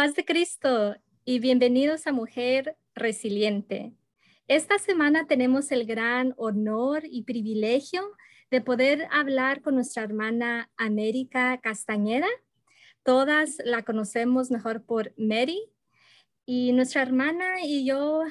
Paz de Cristo y bienvenidos a Mujer Resiliente. Esta semana tenemos el gran honor y privilegio de poder hablar con nuestra hermana América Castañeda. Todas la conocemos mejor por Mary. Y nuestra hermana y yo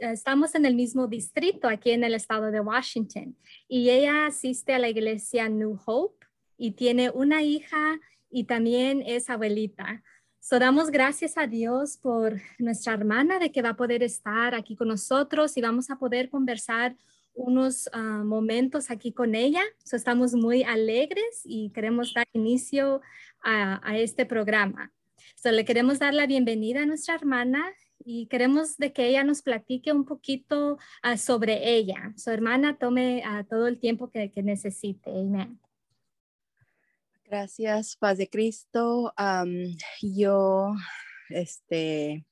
estamos en el mismo distrito aquí en el estado de Washington. Y ella asiste a la iglesia New Hope y tiene una hija y también es abuelita. So, damos gracias a Dios por nuestra hermana de que va a poder estar aquí con nosotros y vamos a poder conversar unos ah, momentos aquí con ella. So, estamos muy alegres y queremos dar inicio a, este programa. So, le queremos dar la bienvenida a nuestra hermana y queremos de que ella nos platique un poquito ah, sobre ella. Su hermana tome ah, todo el tiempo que, que necesite. Amén. Gracias, paz de Cristo. yo, este,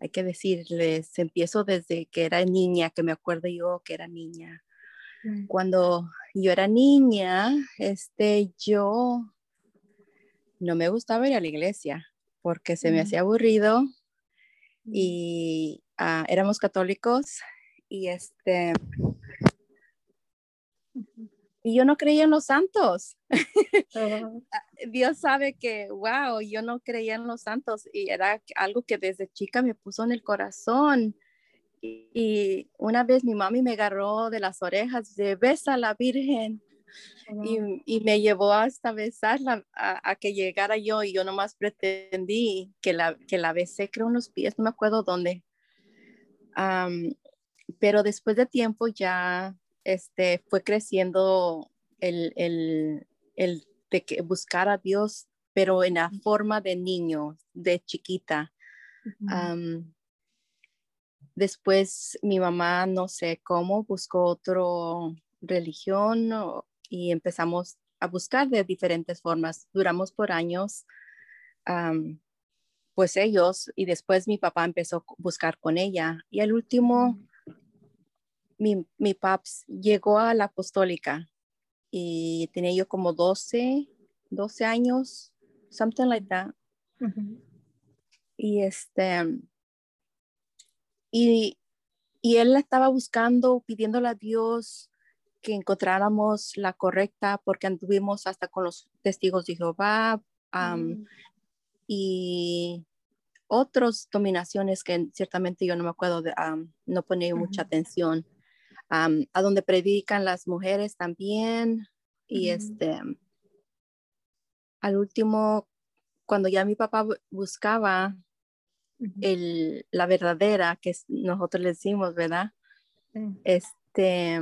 hay que decirles, empiezo desde que era niña, que me acuerdo yo que era niña. Mm. Cuando yo era niña, este, yo no me gustaba ir a la iglesia porque se me mm. hacía aburrido mm. y ah, éramos católicos y este y yo no creía en los santos. Dios sabe que, wow, yo no creía en los santos y era algo que desde chica me puso en el corazón. Y, una vez mi mami me agarró de las orejas de besa a la Virgen y, me llevó hasta besarla a, que llegara yo y yo nomás pretendí que la, que la besé, creo, en los pies, no me acuerdo dónde. pero después de tiempo ya este, fue creciendo el, el, el de que buscar a Dios, pero en la forma de niño, de chiquita. después mi mamá, no sé cómo, buscó otra religión y empezamos a buscar de diferentes formas. Duramos por años, pues ellos, y después mi papá empezó a buscar con ella. Y el último, mi, mi paps llegó a la apostólica y tenía yo como 12, 12 años, something like that. Y este, y, y él estaba buscando, pidiéndole a Dios que encontráramos la correcta, porque anduvimos hasta con los testigos de Jehová mm. y otras dominaciones que ciertamente yo no me acuerdo, de, no ponía mucha atención a donde predican las mujeres también. Y este, al último, cuando ya mi papá buscaba el, la verdadera, que nosotros le decimos, ¿verdad? Este,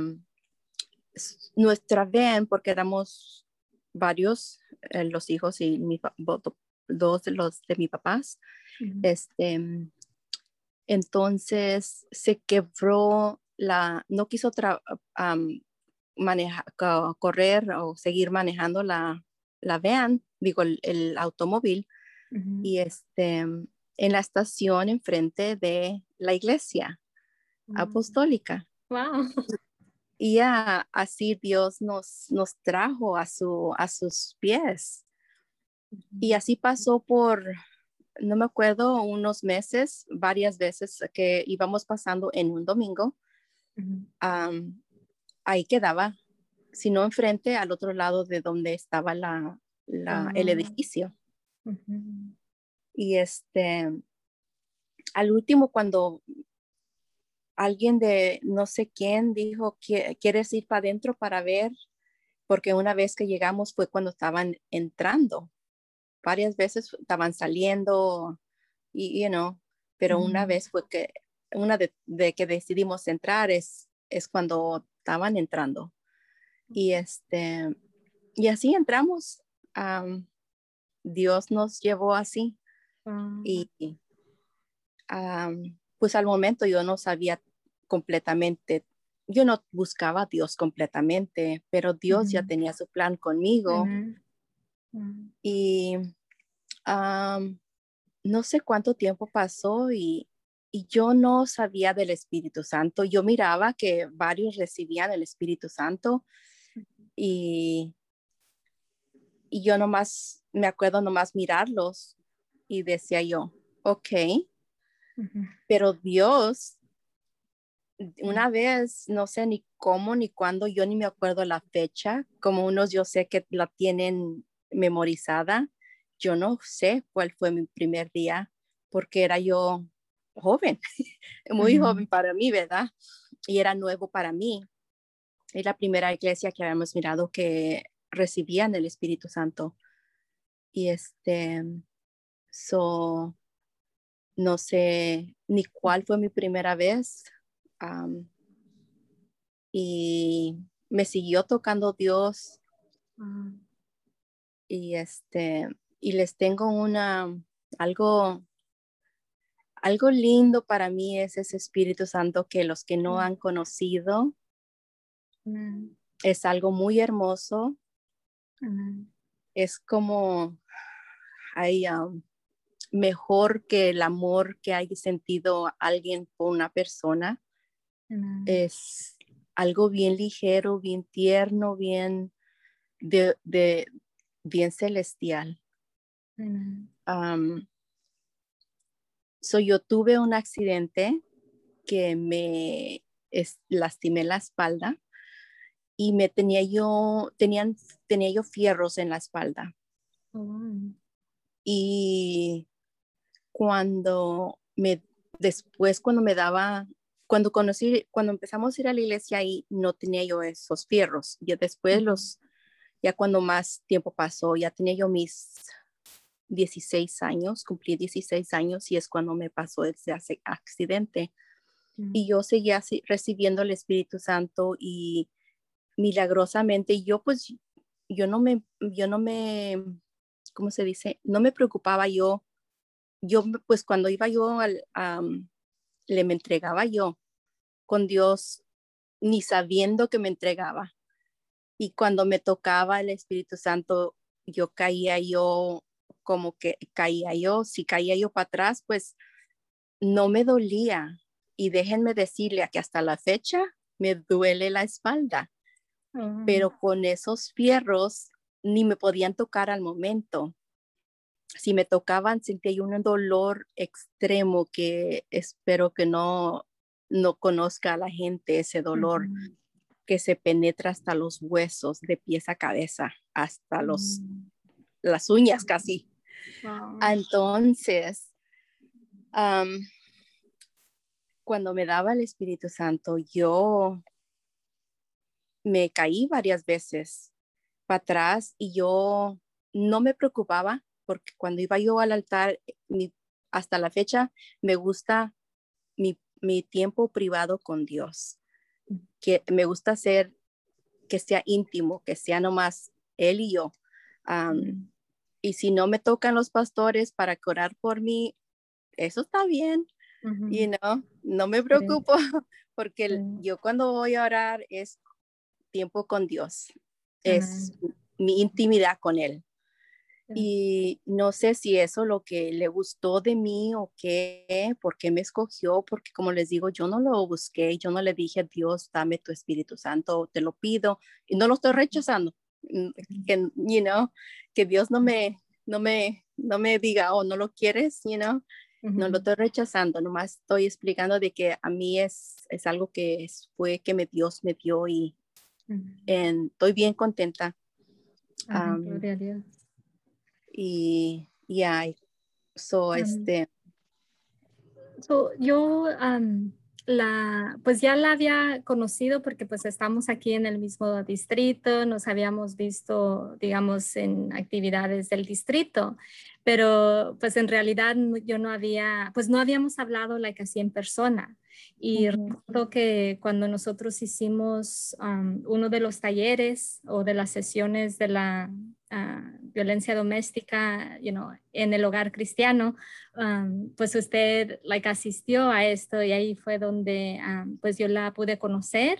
nuestra ven, porque éramos varios, eh, los hijos y mi, dos de los de mis papás, este, entonces se quebró la, no quiso manejar, correr o seguir manejando la, la van, digo, el, automóvil, y este, en la estación enfrente de la iglesia mm. apostólica. Wow. Y ya así Dios nos, nos trajo a, su, a sus pies. Y así pasó por, no me acuerdo, unos meses, varias veces que íbamos pasando en un domingo ahí quedaba, sino enfrente al otro lado de donde estaba la, el ah. edificio. Y este, al último, cuando alguien de no sé quién dijo, ¿quieres ir para adentro para ver? Porque una vez que llegamos fue cuando estaban entrando. Varias veces estaban saliendo y, you know, pero una vez fue que una de, que decidimos entrar es, es cuando estaban entrando. Y, este, y así entramos. Dios nos llevó así. Ah. Y pues al momento yo no sabía completamente, yo no buscaba a Dios completamente, pero Dios ya tenía su plan conmigo. Y no sé cuánto tiempo pasó y, y yo no sabía del Espíritu Santo. Yo miraba que varios recibían el Espíritu Santo y, y yo nomás, me acuerdo nomás mirarlos Y decía yo, ok, pero Dios, una vez, no sé ni cómo ni cuándo, yo ni me acuerdo la fecha, como unos yo sé que la tienen memorizada, yo no sé cuál fue mi primer día, porque era yo joven, muy joven para mí, ¿verdad? Y era nuevo para mí. Es la primera iglesia que habíamos mirado que recibían el Espíritu Santo. Y este, so, no sé ni cuál fue mi primera vez. y me siguió tocando Dios. Ah. Y este, y les tengo una, algo, algo lindo para mí es ese Espíritu Santo que los que no han conocido, es algo muy hermoso. Es como, hay, mejor que el amor que hay sentido alguien por una persona. Es algo bien ligero, bien tierno, bien de, bien celestial. So yo tuve un accidente que me lastimé la espalda y me tenía yo, tenían, tenía yo fierros en la espalda. Oh, y cuando me, después cuando me daba, cuando conocí, cuando empezamos a ir a la iglesia ahí, no tenía yo esos fierros. Y después los, ya cuando más tiempo pasó, ya tenía yo mis 16 años, cumplí 16 años y es cuando me pasó ese accidente. Y yo seguía recibiendo el Espíritu Santo y milagrosamente yo pues, yo no me, yo no me, ¿cómo se dice? No me preocupaba yo yo pues cuando iba yo al, le me entregaba yo con Dios ni sabiendo que me entregaba. Y cuando me tocaba el Espíritu Santo, yo caía yo como que caía yo, si caía yo para atrás, pues no me dolía. Y déjenme decirle que hasta la fecha me duele la espalda, pero con esos fierros ni me podían tocar al momento si me tocaban sentía un dolor extremo que espero que no, no conozca a la gente ese dolor que se penetra hasta los huesos de pies a cabeza, hasta los, mm. las uñas casi. Entonces, cuando me daba el Espíritu Santo, yo me caí varias veces para atrás y yo no me preocupaba porque cuando iba yo al altar, hasta la fecha, me gusta mi, tiempo privado con Dios, que me gusta ser, que sea íntimo, que sea nomás Él y yo. Y si no me tocan los pastores para orar por mí, eso está bien. Y no, no me preocupo, porque yo cuando voy a orar es tiempo con Dios, es mi intimidad con Él. Y no sé si eso lo que le gustó de mí o qué, por qué me escogió, porque como les digo, yo no lo busqué, yo no le dije, Dios, dame tu Espíritu Santo, te lo pido, y no lo estoy rechazando, que, you know, que Dios no me, no me, no me diga, oh, no lo quieres, you know, no lo estoy rechazando, nomás estoy explicando de que a mí es, es algo que fue que me, Dios me dio y estoy bien contenta. Gloria a Dios y, y hay. So, este. yo la, pues ya la había conocido porque pues estamos aquí en el mismo distrito, nos habíamos visto, digamos, en actividades del distrito, pero pues en realidad yo no había, pues no habíamos hablado like así en persona. Y recuerdo que cuando nosotros hicimos uno de los talleres o de las sesiones de la ah, violencia doméstica you know, en el hogar cristiano, pues usted like, asistió a esto y ahí fue donde pues yo la pude conocer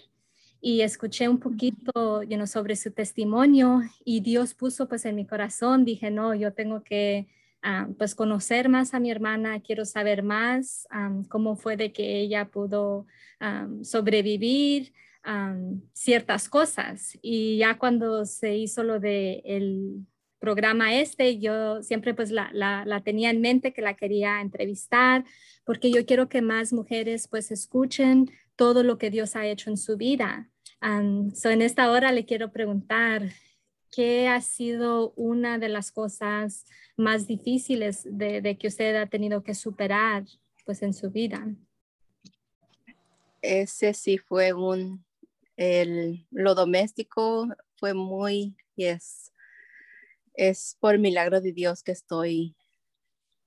y escuché un poquito you know, sobre su testimonio y Dios puso pues en mi corazón, dije, no, yo tengo que Ah, pues conocer más a mi hermana, quiero saber más cómo fue de que ella pudo sobrevivir ciertas cosas. Y ya cuando se hizo lo de el, programa este, yo siempre pues la, la, tenía en mente que la quería entrevistar porque yo quiero que más mujeres pues escuchen todo lo que Dios ha hecho en su vida. so en esta hora le quiero preguntar, ¿qué ha sido una de las cosas más difíciles de, de que usted ha tenido que superar pues en su vida? Ese sí fue un, el, lo doméstico fue muy, yes, es por milagro de Dios que estoy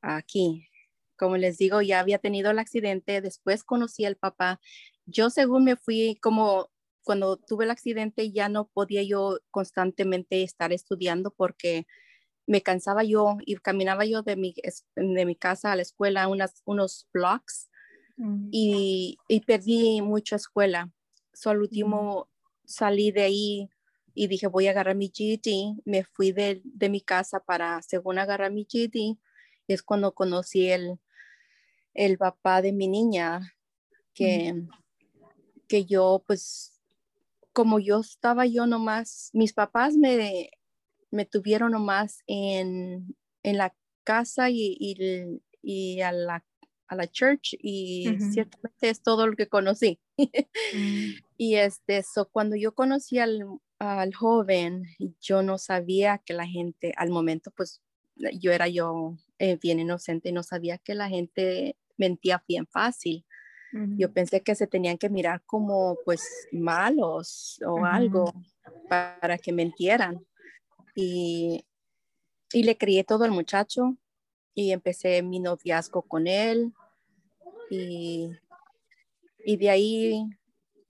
aquí. Como les digo, ya había tenido el accidente, después conocí al papá. Yo según me fui como cuando tuve el accidente ya no podía yo constantemente estar estudiando porque me cansaba yo y caminaba yo de mi, de mi casa a la escuela unas, unos blocks mm. y, y, perdí mucha escuela. So, último mm. salí de ahí y dije voy a agarrar mi GED. Me fui de, de mi casa para según agarrar mi GED. Y es cuando conocí el, el papá de mi niña que, mm. que yo pues como yo estaba yo nomás, mis papás me, me tuvieron nomás en, en la casa y, y, a, la, a la church y ciertamente es todo lo que conocí. Mm. Y este, eso cuando yo conocí al, al joven, yo no sabía que la gente, al momento, pues yo era yo eh, bien inocente y no sabía que la gente mentía bien fácil. Yo pensé que se tenían que mirar como pues malos o algo para que mentieran. Y, y le crié todo al muchacho y empecé mi noviazgo con él. Y, y de ahí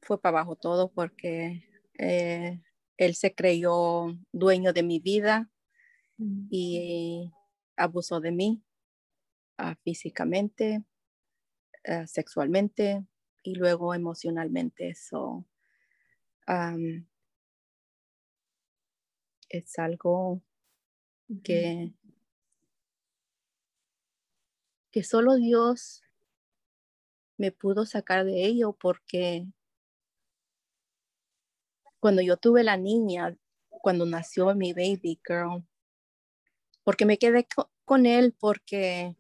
fue para abajo todo porque eh, él se creyó dueño de mi vida y abusó de mí uh, físicamente eh, sexualmente y luego emocionalmente. eso es algo que, que solo Dios me pudo sacar de ello porque cuando yo tuve la niña, cuando nació mi baby girl, porque me quedé con él porque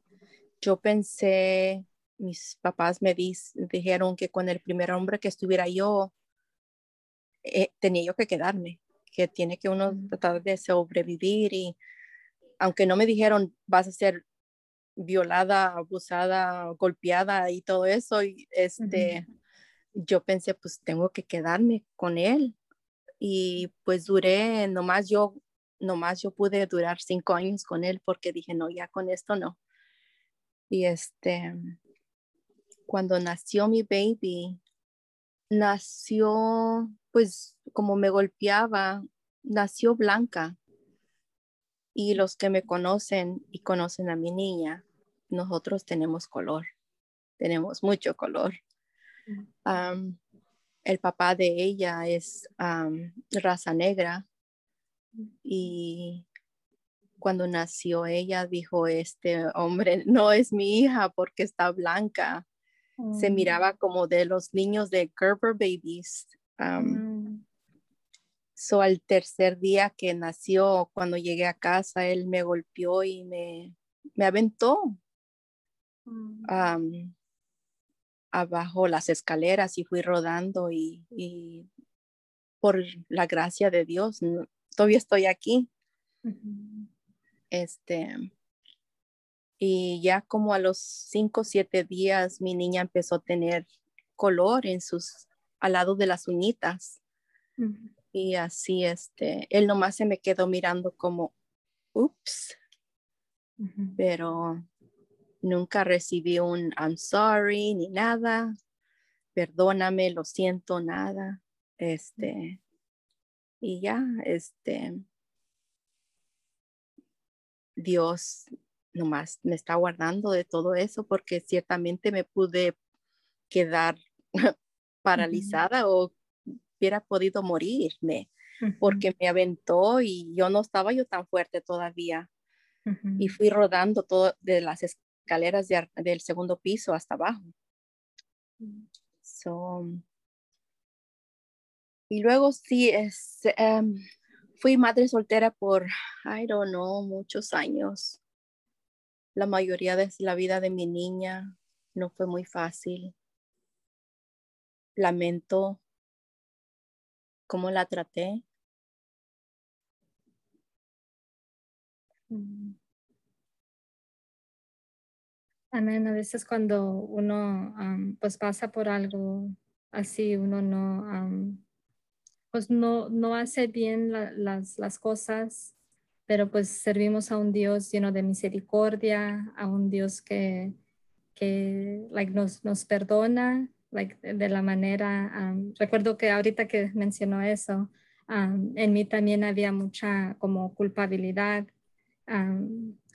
yo pensé mis papás me dijeron que con el primer hombre que estuviera yo, eh, tenía yo que quedarme, que tiene que uno tratar de sobrevivir y aunque no me dijeron vas a ser violada, abusada, golpeada y todo eso, y este, yo pensé pues tengo que quedarme con él y pues duré, nomás yo, nomás yo pude durar cinco años con él porque dije no, ya con esto no. Y este, cuando nació mi baby, nació, pues como me golpeaba, nació blanca. Y los que me conocen y conocen a mi niña, nosotros tenemos color, tenemos mucho color. el papá de ella es raza negra y cuando nació ella dijo, este hombre no es mi hija porque está blanca se mm. miraba como de los niños de Gerber Babies. Mm. So al tercer día que nació, cuando llegué a casa, él me golpeó y me, me aventó mm. abajo las escaleras y fui rodando y, y, por la gracia de Dios, todavía estoy aquí. Este, y ya como a los cinco o siete días mi niña empezó a tener color en sus, al lado de las uñitas. Y así, este, él nomás se me quedó mirando como, ups, pero nunca recibí un I'm sorry ni nada, perdóname, lo siento, nada. Este, y ya, este, Dios nomás me está guardando de todo eso porque ciertamente me pude quedar paralizada o hubiera podido morirme porque me aventó y yo no estaba yo tan fuerte todavía y fui rodando todo de las escaleras del segundo piso hasta abajo. Mm. y luego sí, es, em, fui madre soltera por, I don't know, muchos años. La mayoría de la vida de mi niña no fue muy fácil. Lamento cómo la traté. Mm. Amén. A veces cuando uno pues pasa por algo así, uno no, pues no, no hace bien las, las cosas, pero pues servimos a un Dios lleno de misericordia, a un Dios que, que nos, nos perdona like, de la manera, recuerdo que ahorita que mencionó eso, en mí también había mucha como culpabilidad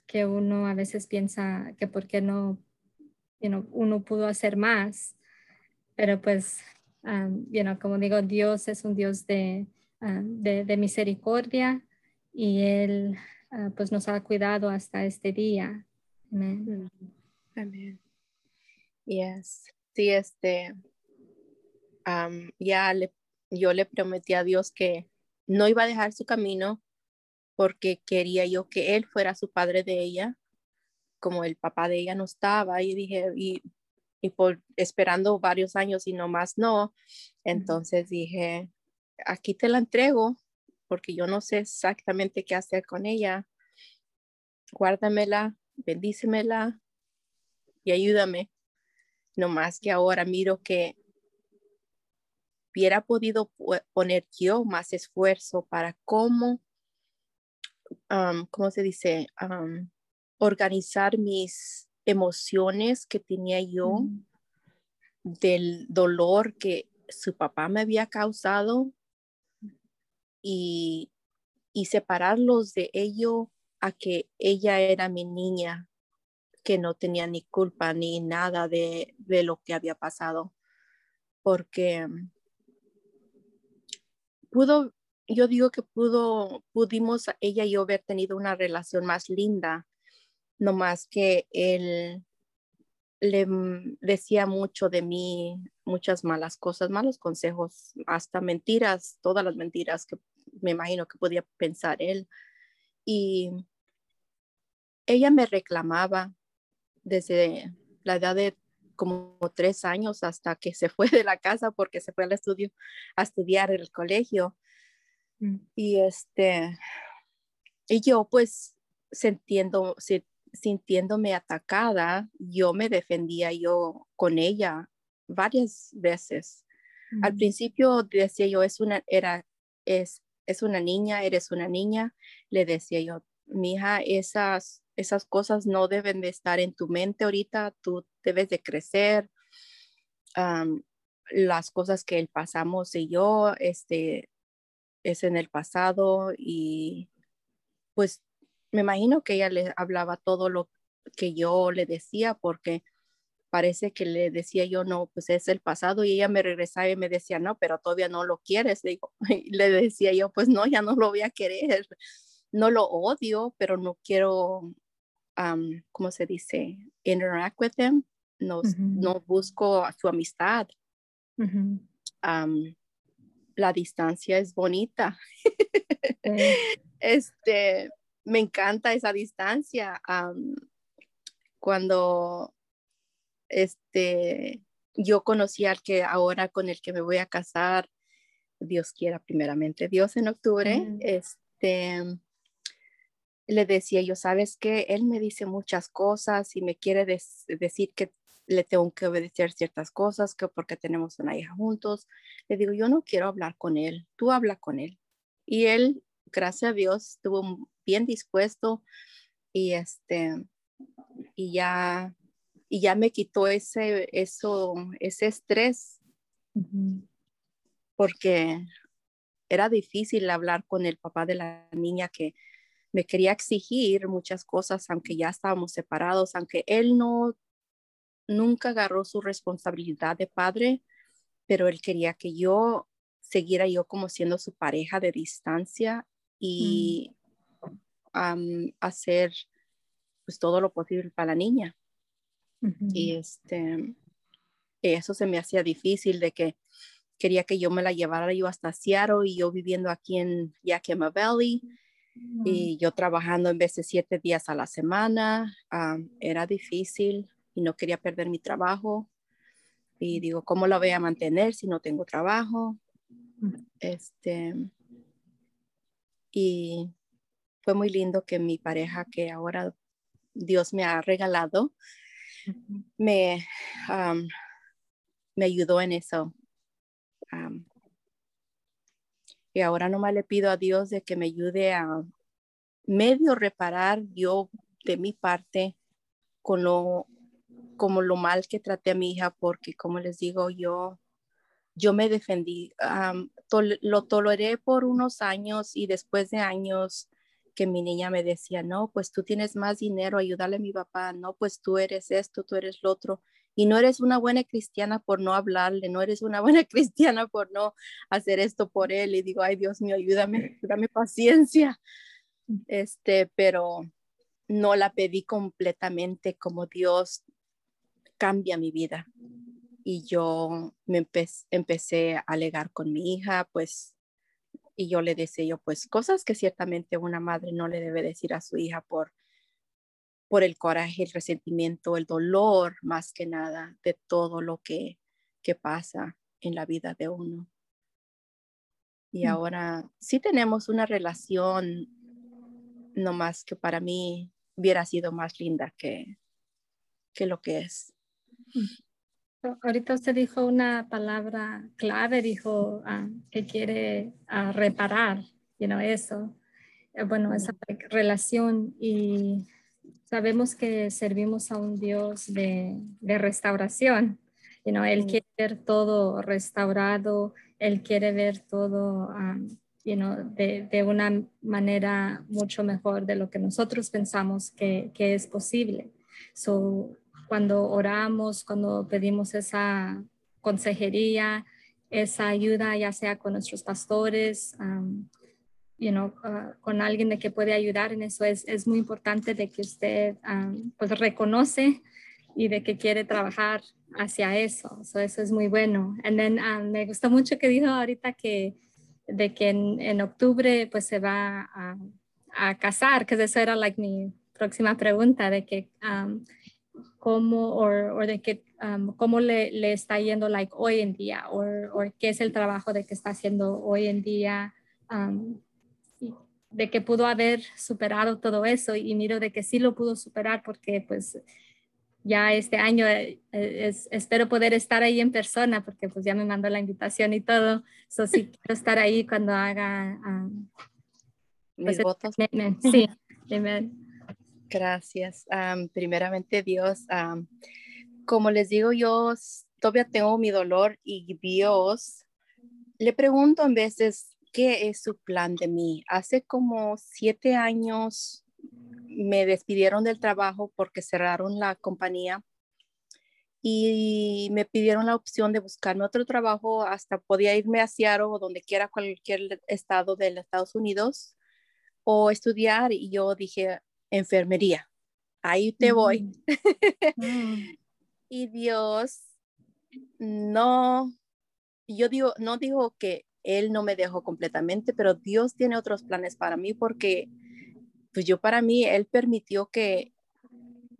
que uno a veces piensa que por qué no, uno pudo hacer más, pero pues, um, como digo, Dios es un Dios de, de, misericordia y Él ah, pues nos ha cuidado hasta este día. Amén. Amén. Yes. Sí, este, ya le, yo le prometí a Dios que no iba a dejar su camino porque quería yo que él fuera su padre de ella, como el papá de ella no estaba, y dije, y, y por esperando varios años y no más no, entonces dije, aquí te la entrego, porque yo no sé exactamente qué hacer con ella, guárdamela, bendícemela y ayúdame. No más que ahora miro que hubiera podido poner yo más esfuerzo para cómo ¿cómo se dice? organizar mis emociones que tenía yo del dolor que su papá me había causado y, y separarlos de ello a que ella era mi niña, que no tenía ni culpa ni nada de, de lo que había pasado, porque pudo yo digo que pudo, pudimos ella y yo haber tenido una relación más linda, no más que él le decía mucho de mí, muchas malas cosas, malos consejos, hasta mentiras, todas las mentiras que me imagino que podía pensar él. Y ella me reclamaba desde la edad de como tres años hasta que se fue de la casa porque se fue al estudio a estudiar en el colegio. Mm. Y este, y yo pues sintiendo, sintiéndome atacada, yo me defendía yo con ella varias veces. Al mm. principio decía yo, es una, era, es, es una niña, eres una niña. Le decía yo, mi hija, esas, esas cosas no deben de estar en tu mente ahorita, tú debes de crecer. las cosas que él pasamos y yo, este, es en el pasado y pues me imagino que ella le hablaba todo lo que yo le decía porque parece que le decía yo, no, pues es el pasado y ella me regresaba y me decía, no, pero todavía no lo quieres. Le, le decía yo, pues no, ya no lo voy a querer. No lo odio, pero no quiero, ¿cómo se dice? Interact with him. No, no busco su amistad la distancia es bonita. este, me encanta esa distancia. cuando este, yo conocí al que ahora con el que me voy a casar, Dios quiera primeramente, Dios en octubre, este, le decía yo, sabes que él me dice muchas cosas y me quiere decir que le tengo que obedecer ciertas cosas, que porque tenemos una hija juntos. Le digo, yo no quiero hablar con él, tú habla con él. Y él, gracias a Dios, estuvo bien dispuesto y este, y ya, y ya me quitó ese, eso, ese estrés, porque era difícil hablar con el papá de la niña que me quería exigir muchas cosas, aunque ya estábamos separados, aunque él no nunca agarró su responsabilidad de padre, pero él quería que yo siguiera yo como siendo su pareja de distancia y hacer pues todo lo posible para la niña. Y este, eso se me hacía difícil de que quería que yo me la llevara yo hasta Seattle y yo viviendo aquí en Yakima Valley y yo trabajando en veces siete días a la semana. era difícil y no quería perder mi trabajo. Y digo, ¿cómo la voy a mantener si no tengo trabajo? Este, y fue muy lindo que mi pareja, que ahora Dios me ha regalado, me, me ayudó en eso. Y ahora nomás le pido a Dios de que me ayude a medio reparar yo de mi parte con lo como lo mal que traté a mi hija porque como les digo yo yo me defendí lo toleré por unos años y después de años que mi niña me decía, no, pues tú tienes más dinero, ayúdale a mi papá, no, pues tú eres esto, tú eres lo otro, y no eres una buena cristiana por no hablarle, no eres una buena cristiana por no hacer esto por él, y digo, ay Dios mío, ayúdame, dame paciencia, este, pero no la pedí completamente como Dios cambia mi vida. Y yo me empecé a alegar con mi hija, pues y yo le decía yo, pues cosas que ciertamente una madre no le debe decir a su hija por, por el coraje, el resentimiento, el dolor, más que nada, de todo lo que, que pasa en la vida de uno. Y mm. ahora sí tenemos una relación, no más que para mí hubiera sido más linda que, que lo que es. Mm. Ahorita usted dijo una palabra clave, dijo ah, que quiere ah, reparar, you know, eso, eh, bueno, esa relación y sabemos que servimos a un Dios de, de restauración, you know, Él quiere ver todo restaurado, Él quiere ver todo, um, you know, de, de, una manera mucho mejor de lo que nosotros pensamos que, que es posible. So, cuando oramos, cuando pedimos esa consejería, esa ayuda, ya sea con nuestros pastores, um, you know, uh, con alguien de que puede ayudar en eso, es, es muy importante de que usted um, pues reconoce y de que quiere trabajar hacia eso. eso es muy bueno. And then, um, me gusta mucho que dijo ahorita que de que en, en octubre pues se va a, a casar, que eso era like mi próxima pregunta, de que cómo o de qué um, cómo le, le, está yendo like hoy en día o qué es el trabajo de que está haciendo hoy en día um, de que pudo haber superado todo eso y miro de que sí lo pudo superar porque pues ya este año eh, espero poder estar ahí en persona porque pues ya me mandó la invitación y todo, so sí quiero estar ahí cuando haga um, mis pues, votos. Sí. Gracias. primeramente, Dios, como les digo, yo todavía tengo mi dolor y Dios, le pregunto a veces, ¿qué es su plan de mí? Hace como siete años me despidieron del trabajo porque cerraron la compañía y me pidieron la opción de buscarme otro trabajo, hasta podía irme a Seattle o donde quiera, cualquier estado de los Estados Unidos o estudiar y yo dije, enfermería. Ahí te voy. Mm. y Dios no, yo digo, no digo que Él no me dejó completamente, pero Dios tiene otros planes para mí porque, pues yo para mí, Él permitió que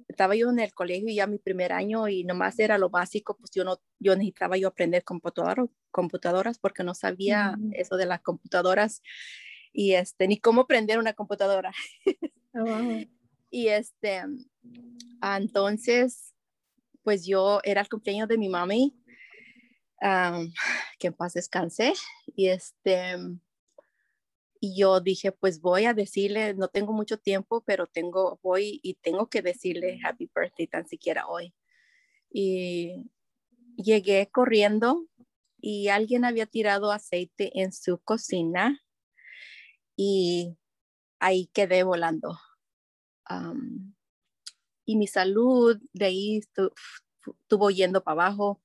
estaba yo en el colegio ya mi primer año y nomás era lo básico, pues yo no, yo necesitaba yo aprender computadoras, computadoras porque no sabía eso de las computadoras y este, ni cómo prender una computadora. Oh, y este, entonces, pues yo era el cumpleaños de mi mami, que en paz y este, y yo dije, pues voy a decirle, no tengo mucho tiempo, pero tengo, voy y tengo que decirle happy birthday tan siquiera hoy. Y llegué corriendo y alguien había tirado aceite en su cocina y ahí quedé volando. y mi salud de ahí estuvo yendo para abajo.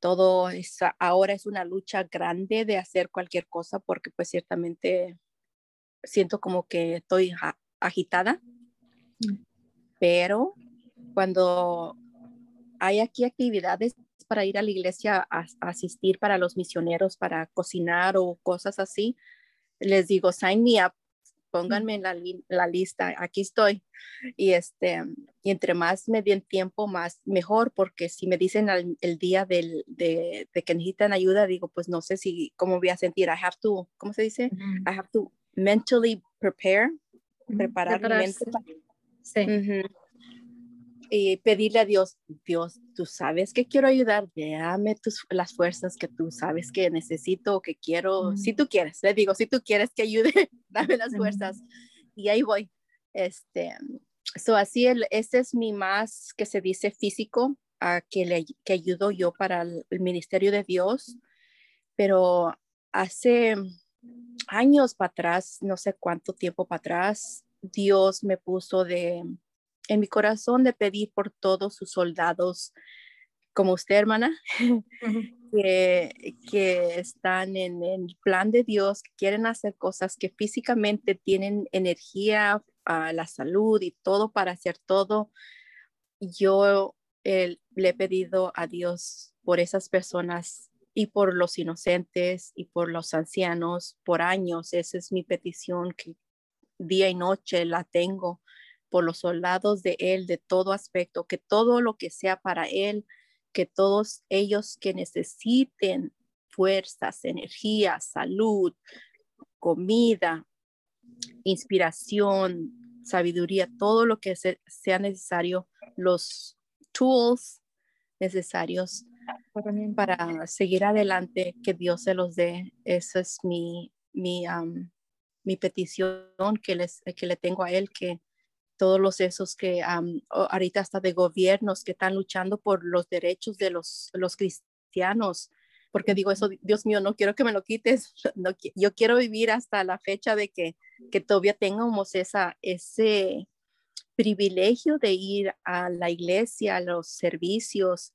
Todo es, ahora es una lucha grande de hacer cualquier cosa porque pues ciertamente siento como que estoy agitada. Mm. Pero cuando hay aquí actividades para ir a la iglesia a, asistir para los misioneros, para cocinar o cosas así, les digo, sign me up, pónganme en la, lista, aquí estoy. Y, este, y entre más me den tiempo, más mejor, porque si me dicen el, día del, de, que necesitan ayuda, digo, pues no sé si, cómo voy a sentir. I have to, ¿cómo se dice? I have to mentally prepare, preparar mi mente. Sí y pedirle a Dios, Dios, tú sabes que quiero ayudar, dame tus, las fuerzas que tú sabes que necesito o que quiero, si tú quieres, le digo, si tú quieres que ayude, dame las fuerzas. Y ahí voy. Este, so así, el, este es mi más que se dice físico, a que, le, que ayudo yo para el, el ministerio de Dios, pero hace años para atrás, no sé cuánto tiempo para atrás, Dios me puso de en mi corazón de pedir por todos sus soldados, como usted, hermana, que, que, están en, el plan de Dios, que quieren hacer cosas, que físicamente tienen energía, uh, la salud y todo para hacer todo. Yo le he pedido a Dios por esas personas y por los inocentes y por los ancianos por años. Esa es mi petición que día y noche la tengo por los soldados de Él de todo aspecto, que todo lo que sea para Él, que todos ellos que necesiten fuerzas, energía, salud, comida, inspiración, sabiduría, todo lo que sea necesario, los tools necesarios para seguir adelante, que Dios se los dé. Esa es mi, mi, mi petición que, les, que le tengo a Él, que todos los esos que ahorita hasta de gobiernos que están luchando por los derechos de los, los cristianos, porque digo eso, Dios mío, no quiero que me lo quites, no, yo quiero vivir hasta la fecha de que, que todavía tengamos esa, ese privilegio de ir a la iglesia, a los servicios.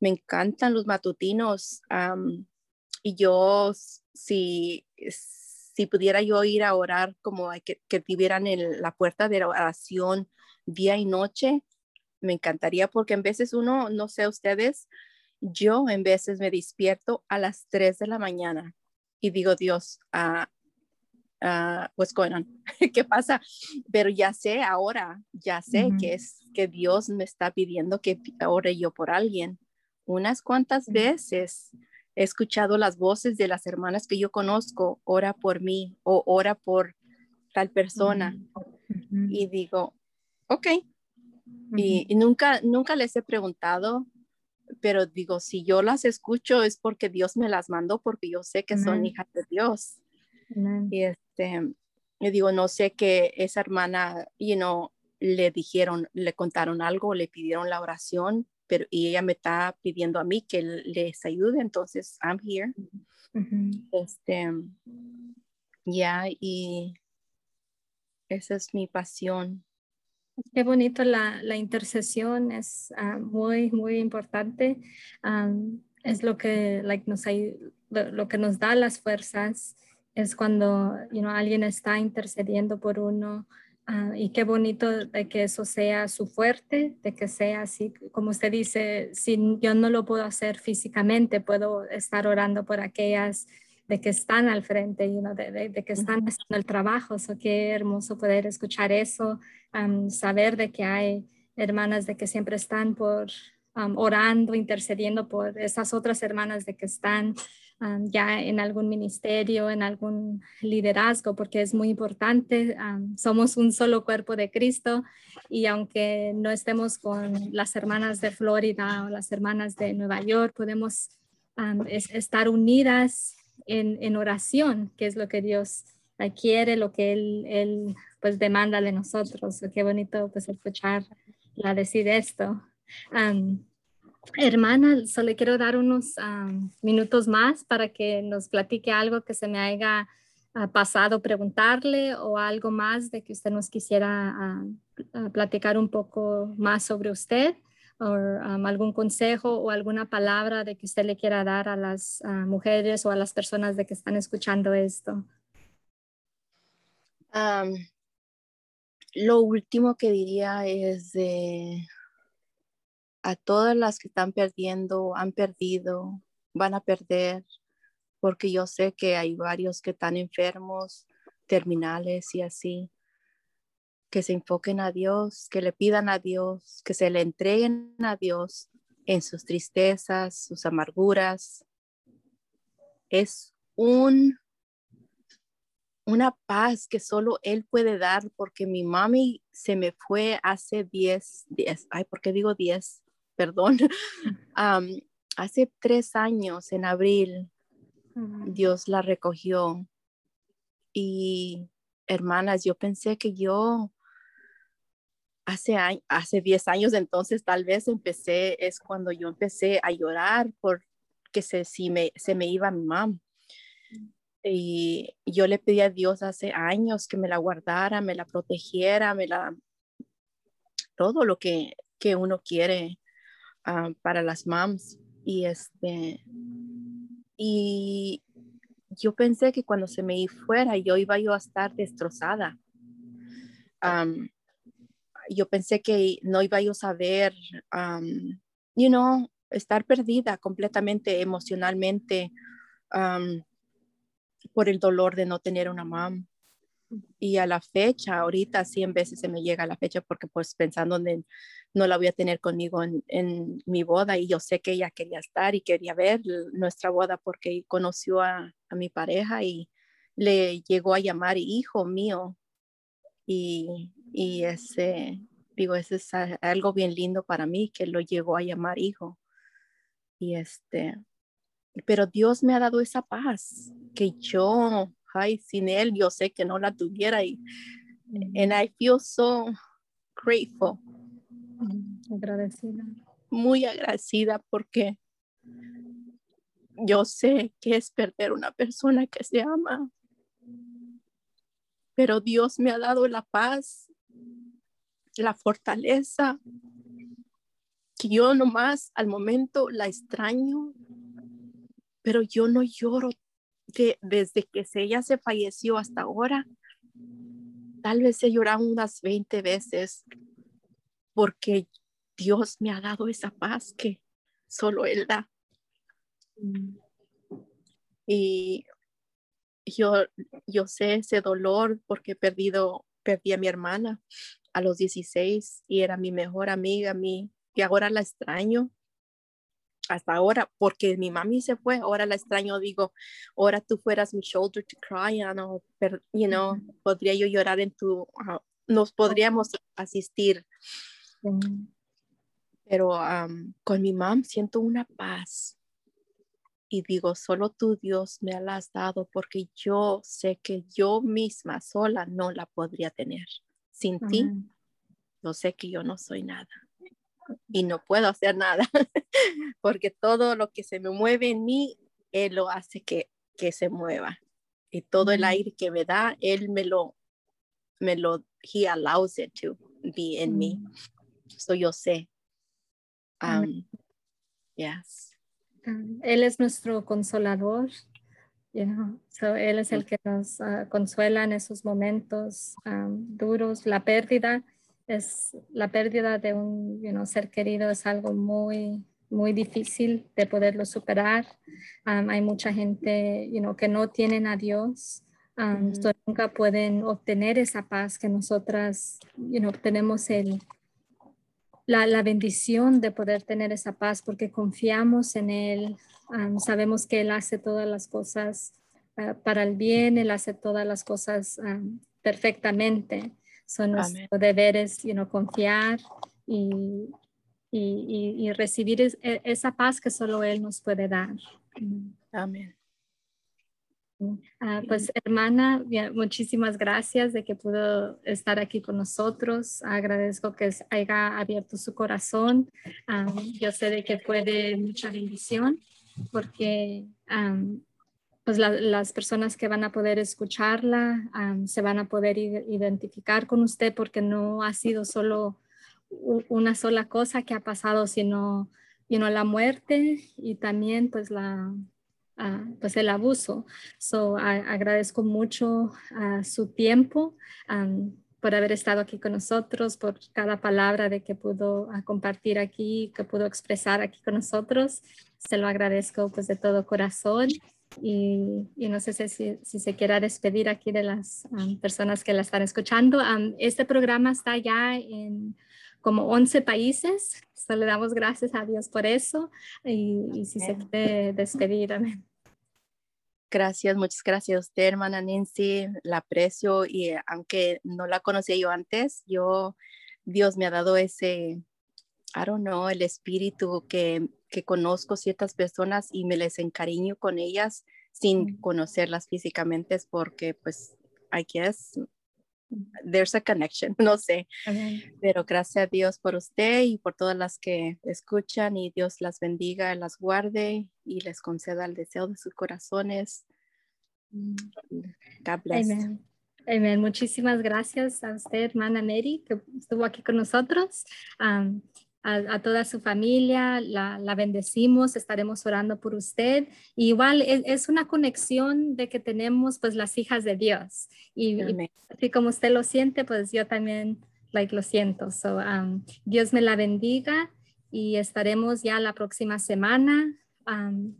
Me encantan los matutinos y yo, si si pudiera yo ir a orar como que, que vivieran en la puerta de oración día y noche, me encantaría porque en veces uno, no sé ustedes, yo en veces me despierto a las 3 de la mañana y digo, Dios, uh, uh, what's going on? ¿Qué pasa? Pero ya sé ahora, ya sé que es que Dios me está pidiendo que ore yo por alguien. Unas cuantas veces he escuchado las voces de las hermanas que yo conozco, ora por mí o ora por tal persona. Y digo, ok. y, nunca, nunca les he preguntado, pero digo, si yo las escucho es porque Dios me las mandó, porque yo sé que son hijas de Dios. Y este, y digo, no sé que esa hermana, you know, le dijeron, le contaron algo, le pidieron la oración, pero y ella me está pidiendo a mí que les ayude, entonces I'm here. Este, ya, y esa es mi pasión. Qué bonito la, la intercesión, es ah, muy, muy importante. es lo que, like, nos, lo, lo, que nos da las fuerzas, es cuando you know, alguien está intercediendo por uno, Ah, y qué bonito de que eso sea su fuerte, de que sea así, como usted dice, si yo no lo puedo hacer físicamente, puedo estar orando por aquellas de que están al frente, y de, de, que están haciendo el trabajo. So, qué hermoso poder escuchar eso, saber de que hay hermanas de que siempre están por orando, intercediendo por esas otras hermanas de que están ya en algún ministerio, en algún liderazgo, porque es muy importante. somos un solo cuerpo de Cristo y aunque no estemos con las hermanas de Florida o las hermanas de Nueva York, podemos estar unidas en, en, oración, que es lo que Dios quiere, lo que Él, él pues demanda de nosotros. Qué bonito pues escuchar la decir esto. Hermana, solo quiero dar unos minutos más para que nos platique algo que se me haya ah, pasado preguntarle o algo más de que usted nos quisiera ah, ah, platicar un poco más sobre usted o algún consejo o alguna palabra de que usted le quiera dar a las mujeres o a las personas de que están escuchando esto. lo último que diría es de a todas las que están perdiendo, han perdido, van a perder, porque yo sé que hay varios que están enfermos, terminales y así, que se enfoquen a Dios, que le pidan a Dios, que se le entreguen a Dios en sus tristezas, sus amarguras. Es un una paz que solo Él puede dar, porque mi mami se me fue hace 10, 10, ay, ¿por qué digo 10? Perdón, hace tres años, en abril, Dios la recogió. Y hermanas, yo pensé que yo hace, hace 10 años entonces tal vez empecé, es cuando yo empecé a llorar porque se, si me, se me iba mi mamá. Y yo le pedí a Dios hace años que me la guardara, me la protegiera, me la todo lo que, que uno quiere ah, para las moms. Y este y yo pensé que cuando se me fuera yo iba yo a estar destrozada. yo pensé que no iba yo a saber, you know, estar perdida completamente emocionalmente por el dolor de no tener una mamá. Y a la fecha, ahorita 100 veces se me llega a la fecha porque pues pensando en no la voy a tener conmigo en, mi boda y yo sé que ella quería estar y quería ver nuestra boda porque conoció a, mi pareja y le llegó a llamar hijo mío. Y, y ese, digo, ese es algo bien lindo para mí que lo llegó a llamar hijo. Y este, pero Dios me ha dado esa paz que yo, ay, sin Él, yo sé que no la tuviera y and I feel so grateful. Agradecida. Muy agradecida porque yo sé que es perder una persona que se ama, pero Dios me ha dado la paz, la fortaleza, que yo nomás al momento la extraño, pero yo no lloro desde que ella se falleció hasta ahora. Tal vez he llorado unas 20 veces porque Dios me ha dado esa paz que solo Él da. Y yo, yo sé ese dolor porque he perdido, perdí a mi hermana a los 16 y era mi mejor amiga, mi, y ahora la extraño hasta ahora, porque mi mami se fue, ahora la extraño, digo, ahora tú fueras mi shoulder to cry on, o, you know, podría yo llorar en tu, ah, nos podríamos asistir. Pero con mi mam siento una paz. Y digo, solo tú Dios me la has dado porque yo sé que yo misma sola no la podría tener. Sin ti, yo sé que yo no soy nada y no puedo hacer nada porque todo lo que se me mueve en mí, Él lo hace que, que se mueva. Y todo el aire que me da, Él me lo, me lo, He allows it to be in me. So yo sé. Um, yes. Él es nuestro consolador. so él es el que nos uh, consuela en esos momentos um, duros, la pérdida es la pérdida de un ser querido es algo muy, muy difícil de poderlo superar. hay mucha gente que no tienen a Dios, nunca pueden obtener esa paz que nosotras tenemos el, la, la, bendición de poder tener esa paz porque confiamos en Él, sabemos que Él hace todas las cosas ah, para el bien, Él hace todas las cosas perfectamente. Son nuestros deberes, you know, confiar y, y, y, recibir e, esa paz que solo Él nos puede dar. Amén. Ah, pues hermana, muchísimas gracias de que pudo estar aquí con nosotros. Agradezco que haya abierto su corazón. Ah, yo sé de que fue de mucha bendición porque pues las personas que van a poder escucharla se van a poder identificar con usted porque no ha sido solo una sola cosa que ha pasado, sino la muerte y también pues, la, ah, pues el abuso. So, agradezco mucho su tiempo. por haber estado aquí con nosotros, por cada palabra de que pudo ah, compartir aquí, que pudo expresar aquí con nosotros. Se lo agradezco pues de todo corazón y, no sé si, si, se quiera despedir aquí de las personas que la están escuchando. este programa está ya en como 11 países. le damos gracias a Dios por eso y, si se quiere despedir, amén. Gracias, muchas gracias a usted, hermana Nancy. La aprecio y aunque no la conocía yo antes, yo, Dios me ha dado ese, I don't know, el espíritu que, que conozco ciertas personas y me les encariño con ellas sin conocerlas físicamente, es porque pues I guess there's a connection, no sé. Pero gracias a Dios por usted y por todas las que escuchan y Dios las bendiga, las guarde y les conceda el deseo de sus corazones. Mm. God bless. Amen. Muchísimas gracias a usted, hermana Mary, que estuvo aquí con nosotros a, toda su familia, la, bendecimos, estaremos orando por usted. igual es, una conexión de que tenemos pues las hijas de Dios. Y, así como usted lo siente, pues yo también like, lo siento. So, um, Dios me la bendiga y estaremos ya la próxima semana. Um,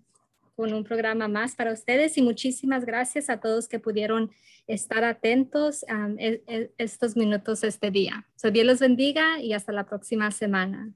con un programa más para ustedes y muchísimas gracias a todos que pudieron estar atentos e, e, estos minutos este día. So, Dios los bendiga y hasta la próxima semana.